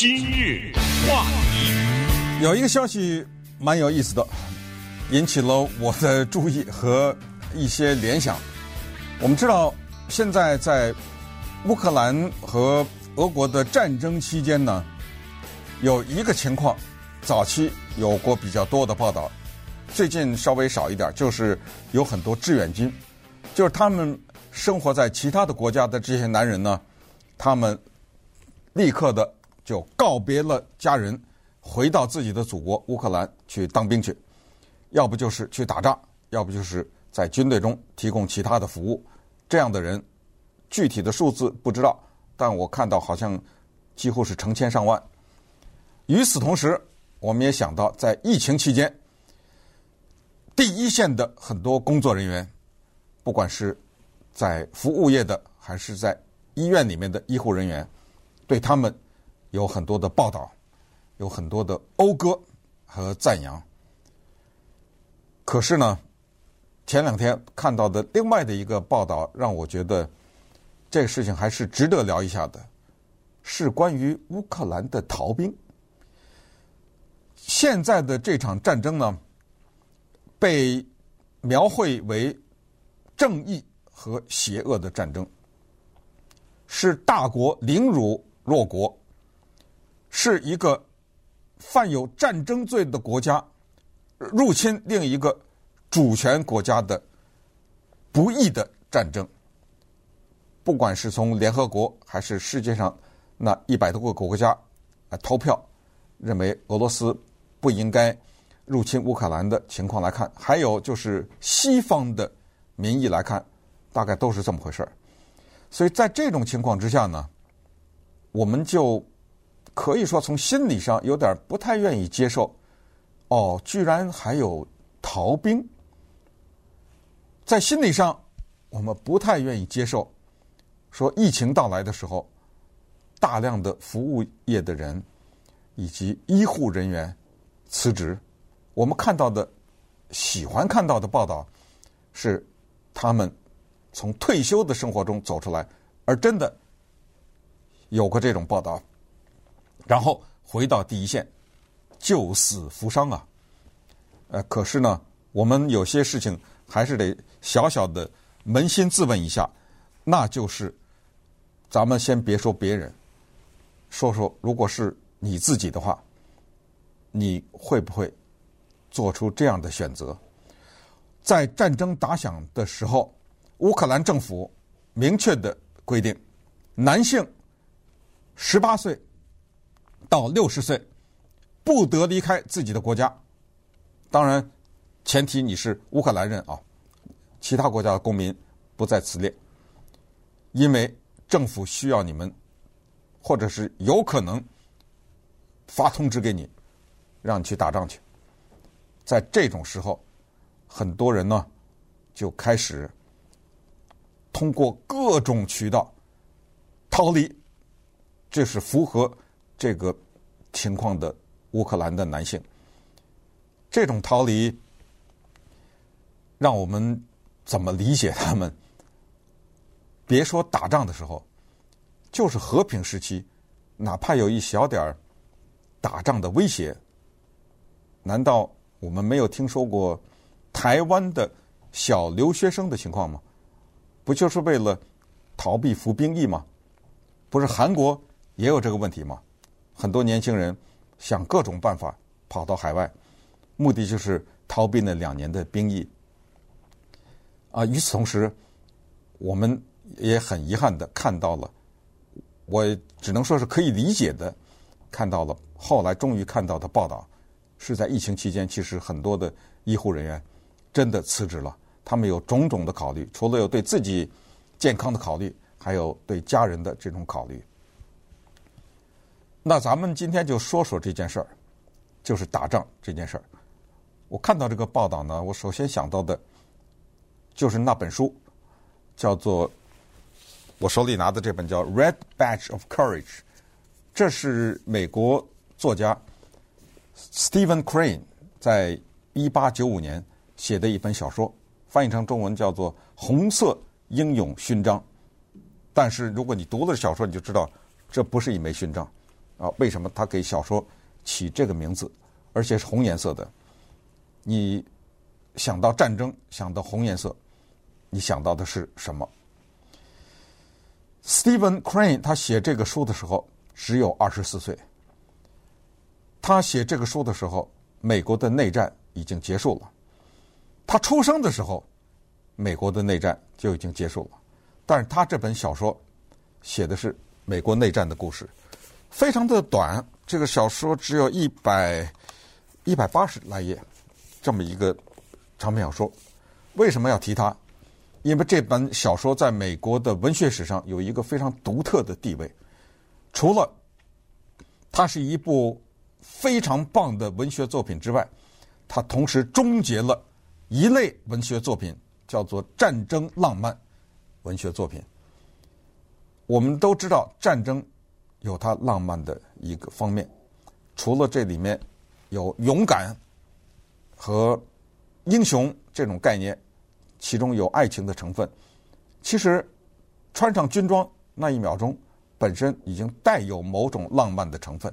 今日话题，有一个消息蛮有意思的，引起了我的注意和一些联想。我们知道，现在在乌克兰和俄国的战争期间呢，有一个情况，早期有过比较多的报道，最近稍微少一点，就是有很多志愿军，就是他们生活在其他的国家的这些男人呢，他们立刻的就告别了家人，回到自己的祖国乌克兰去当兵去，要不就是去打仗，要不就是在军队中提供其他的服务。这样的人，具体的数字不知道，但我看到好像几乎是成千上万。与此同时，我们也想到，在疫情期间，第一线的很多工作人员，不管是在服务业的，还是在医院里面的医护人员，对他们有很多的报道，有很多的讴歌和赞扬。可是呢，前两天看到的另外的一个报道，让我觉得这个事情还是值得聊一下的，是关于乌克兰的逃兵。现在的这场战争呢，被描绘为正义和邪恶的战争，是大国凌辱弱国，是一个犯有战争罪的国家入侵另一个。主权国家的不义的战争，不管是从联合国还是世界上那一百多个国家来投票认为俄罗斯不应该入侵乌克兰的情况来看，还有就是西方的民意来看，大概都是这么回事儿。所以在这种情况之下呢，我们就可以说从心理上有点不太愿意接受，哦，居然还有逃兵。在心理上，我们不太愿意接受，说疫情到来的时候，大量的服务业的人以及医护人员辞职。我们看到的、喜欢看到的报道是，他们从退休的生活中走出来，而真的有过这种报道，然后回到第一线，救死扶伤啊！呃，可是呢，我们有些事情。还是得小小的扪心自问一下，那就是，咱们先别说别人，说说如果是你自己的话，你会不会做出这样的选择？在战争打响的时候，乌克兰政府明确的规定，男性十八岁到六十岁不得离开自己的国家，当然。前提你是乌克兰人啊，其他国家的公民不在此列，因为政府需要你们，或者是有可能发通知给你，让你去打仗去。在这种时候，很多人呢就开始通过各种渠道逃离，这是符合这个情况的乌克兰的男性。这种逃离。让我们怎么理解他们？别说打仗的时候，就是和平时期，哪怕有一小点儿打仗的威胁，难道我们没有听说过台湾的小留学生的情况吗？不就是为了逃避服兵役吗？不是韩国也有这个问题吗？很多年轻人想各种办法跑到海外，目的就是逃避那两年的兵役。啊，与此同时，我们也很遗憾的看到了，我只能说是可以理解的，看到了后来终于看到的报道，是在疫情期间，其实很多的医护人员真的辞职了。他们有种种的考虑，除了有对自己健康的考虑，还有对家人的这种考虑。那咱们今天就说说这件事儿，就是打仗这件事儿。我看到这个报道呢，我首先想到的。就是那本书，叫做我手里拿的这本叫《Red Badge of Courage》，这是美国作家 Stephen Crane 在一八九五年写的一本小说，翻译成中文叫做《红色英勇勋章》。但是如果你读了小说，你就知道这不是一枚勋章，啊，为什么他给小说起这个名字，而且是红颜色的？你想到战争，想到红颜色，你想到的是什么？Stephen Crane 他写这个书的时候只有二十四岁。他写这个书的时候，美国的内战已经结束了。他出生的时候，美国的内战就已经结束了。但是他这本小说写的是美国内战的故事，非常的短。这个小说只有一百一百八十来页，这么一个长篇小说。为什么要提它？因为这本小说在美国的文学史上有一个非常独特的地位。除了它是一部非常棒的文学作品之外，它同时终结了一类文学作品，叫做战争浪漫文学作品。我们都知道，战争有它浪漫的一个方面，除了这里面有勇敢和英雄这种概念，其中有爱情的成分。其实穿上军装那一秒钟，本身已经带有某种浪漫的成分。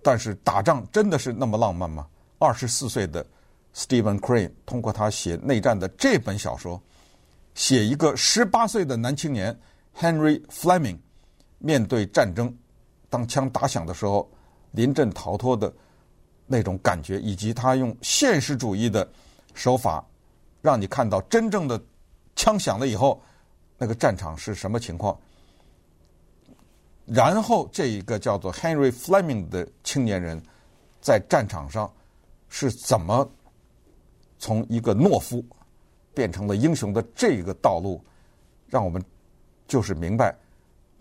但是打仗真的是那么浪漫吗？二十四岁的 Stephen Crane 通过他写内战的这本小说，写一个十八岁的男青年 Henry Fleming 面对战争，当枪打响的时候临阵逃脱的那种感觉，以及他用现实主义的手法，让你看到真正的枪响了以后，那个战场是什么情况。然后，这一个叫做 Henry Fleming 的青年人，在战场上是怎么从一个懦夫变成了英雄的这个道路，让我们就是明白，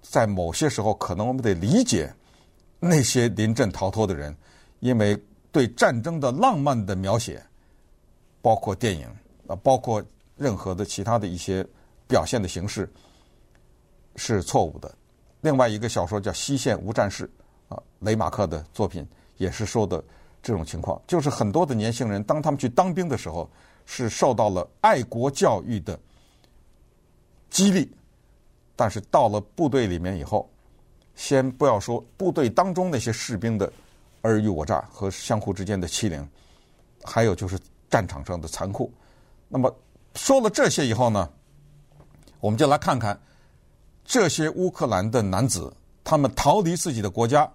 在某些时候，可能我们得理解那些临阵逃脱的人，因为对战争的浪漫的描写，包括电影啊，包括任何的其他的一些表现的形式，是错误的。另外一个小说叫《西线无战事》，啊，雷马克的作品也是说的这种情况，就是很多的年轻人当他们去当兵的时候，是受到了爱国教育的激励，但是到了部队里面以后，先不要说部队当中那些士兵的尔虞我诈和相互之间的欺凌，还有就是战场上的残酷。那么说了这些以后呢，我们就来看看。这些乌克兰的男子，他们逃离自己的国家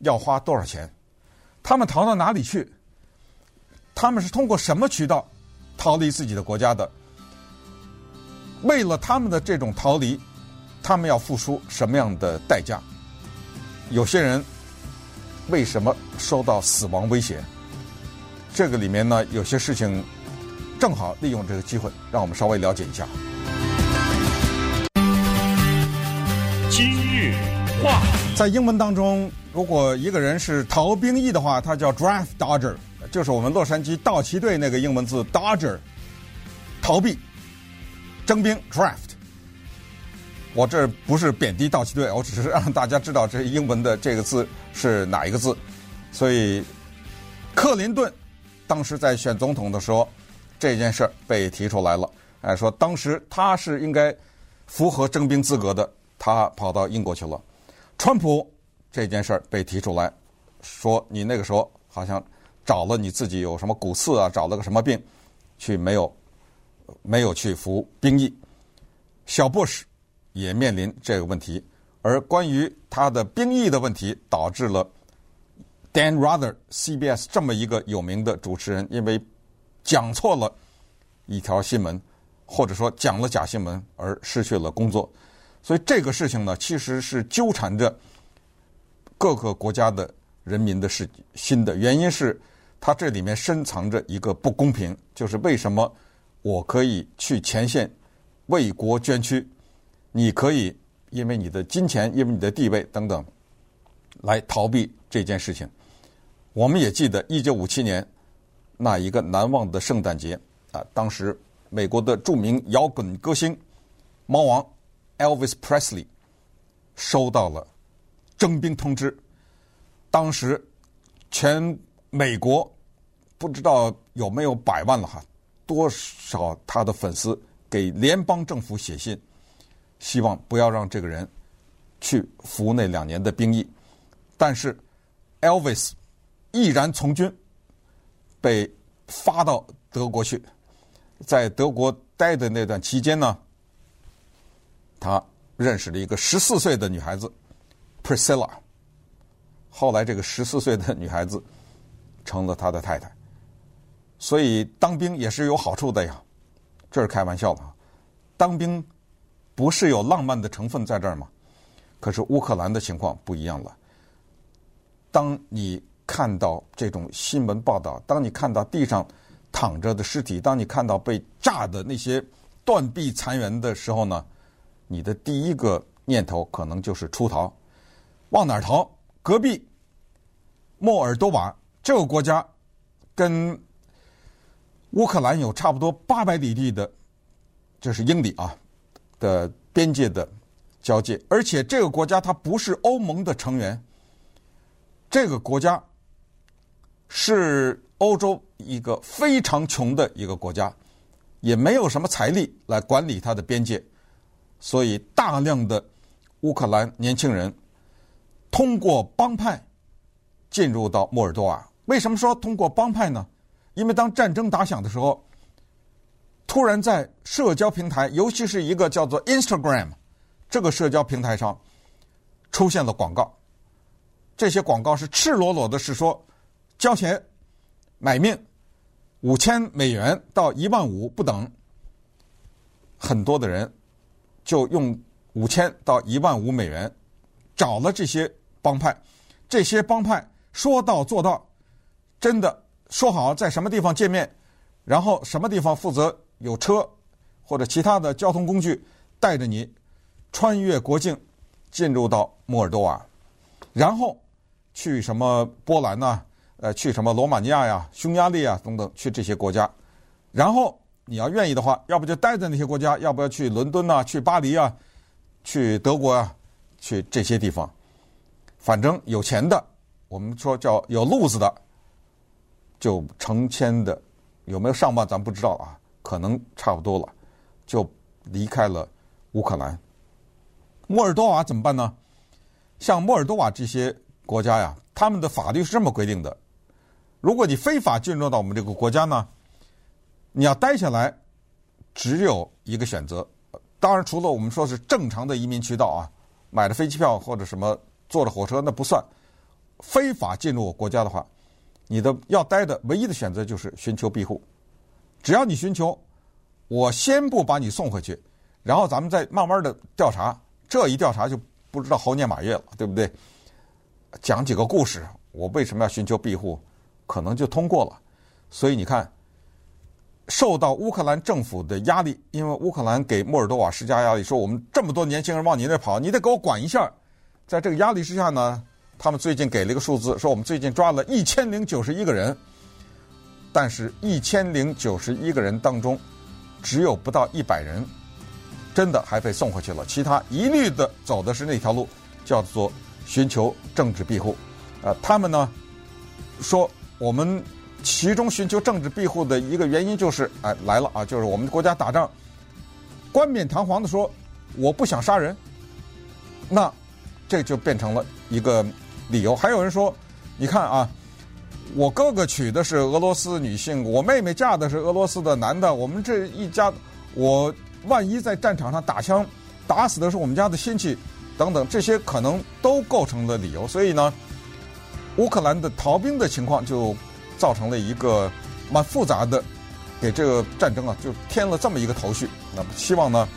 要花多少钱？他们逃到哪里去？他们是通过什么渠道逃离自己的国家的？为了他们的这种逃离，他们要付出什么样的代价？有些人为什么受到死亡威胁？这个里面呢，有些事情正好利用这个机会，让我们稍微了解一下。今日话，在英文当中，如果一个人是逃兵役的话，他叫 draft dodger，就是我们洛杉矶道奇队那个英文字 dodger，逃避征兵 draft。我这不是贬低道奇队，我只是让大家知道这英文的这个字是哪一个字。所以，克林顿当时在选总统的时候，这件事儿被提出来了，哎，说当时他是应该符合征兵资格的。他跑到英国去了。川普这件事儿被提出来，说你那个时候好像找了你自己有什么骨刺啊，找了个什么病，去没有没有去服兵役。小布什也面临这个问题，而关于他的兵役的问题，导致了 Dan Rather CBS 这么一个有名的主持人，因为讲错了一条新闻，或者说讲了假新闻而失去了工作。所以这个事情呢，其实是纠缠着各个国家的人民的事心的。原因是它这里面深藏着一个不公平，就是为什么我可以去前线为国捐躯，你可以因为你的金钱、因为你的地位等等来逃避这件事情。我们也记得一九五七年那一个难忘的圣诞节啊，当时美国的著名摇滚歌星猫王。Elvis Presley 收到了征兵通知，当时全美国不知道有没有百万了哈，多少他的粉丝给联邦政府写信，希望不要让这个人去服那两年的兵役。但是 Elvis 毅然从军，被发到德国去，在德国待的那段期间呢，他认识了一个十四岁的女孩子 Priscilla，后来这个十四岁的女孩子成了他的太太。所以当兵也是有好处的呀，这是开玩笑的。当兵不是有浪漫的成分在这儿吗？可是乌克兰的情况不一样了。当你看到这种新闻报道，当你看到地上躺着的尸体，当你看到被炸的那些断壁残垣的时候呢，你的第一个念头可能就是出逃。往哪儿逃？隔壁莫尔多瓦这个国家跟乌克兰有差不多八百里地的，这是英里啊的边界的交界，而且这个国家它不是欧盟的成员，这个国家是欧洲一个非常穷的一个国家，也没有什么财力来管理它的边界，所以大量的乌克兰年轻人通过帮派进入到莫尔多瓦。为什么说通过帮派呢？因为当战争打响的时候，突然在社交平台，尤其是一个叫做 Instagram 这个社交平台上，出现了广告。这些广告是赤裸裸的，是说交钱买命，五千美元到一万五不等。很多的人就用五千到一万五美元找了这些帮派，这些帮派说到做到，真的。说好在什么地方见面，然后什么地方负责有车或者其他的交通工具带着你穿越国境进入到莫尔多瓦，然后去什么波兰呐，呃，去什么罗马尼亚呀、匈牙利啊等等，去这些国家，然后你要愿意的话，要不就待在那些国家，要不要去伦敦呐、去巴黎啊、去德国啊、去这些地方，反正有钱的，我们说叫有路子的。就成千的，有没有上万咱不知道啊，可能差不多了，就离开了乌克兰。莫尔多瓦怎么办呢？像莫尔多瓦这些国家呀，他们的法律是这么规定的：如果你非法进入到我们这个国家呢，你要待下来，只有一个选择。当然，除了我们说是正常的移民渠道啊，买的飞机票或者什么坐了火车那不算。非法进入我国家的话。你的要待的唯一的选择就是寻求庇护，只要你寻求，我先不把你送回去，然后咱们再慢慢的调查，这一调查就不知道猴年马月了，对不对？讲几个故事，我为什么要寻求庇护，可能就通过了。所以你看，受到乌克兰政府的压力，因为乌克兰给莫尔多瓦施加压力，说我们这么多年轻人往你那跑，你得给我管一下。在这个压力之下呢。他们最近给了一个数字，说我们最近抓了一千零九十一个人，但是一千零九十一个人当中，只有不到一百人真的还被送回去了，其他一律的走的是那条路，叫做寻求政治庇护。呃，他们呢说，我们其中寻求政治庇护的一个原因就是，哎，来了啊，就是我们国家打仗，冠冕堂皇的说我不想杀人，那这就变成了一个。理由还有人说，你看啊，我哥哥娶的是俄罗斯女性，我妹妹嫁的是俄罗斯的男的，我们这一家，我万一在战场上打枪，打死的是我们家的亲戚，等等，这些可能都构成了理由。所以呢，乌克兰的逃兵的情况就造成了一个蛮复杂的，给这个战争啊就添了这么一个头绪。那么希望呢，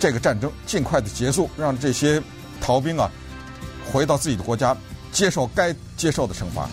这个战争尽快的结束，让这些逃兵啊。回到自己的国家，接受该接受的惩罚。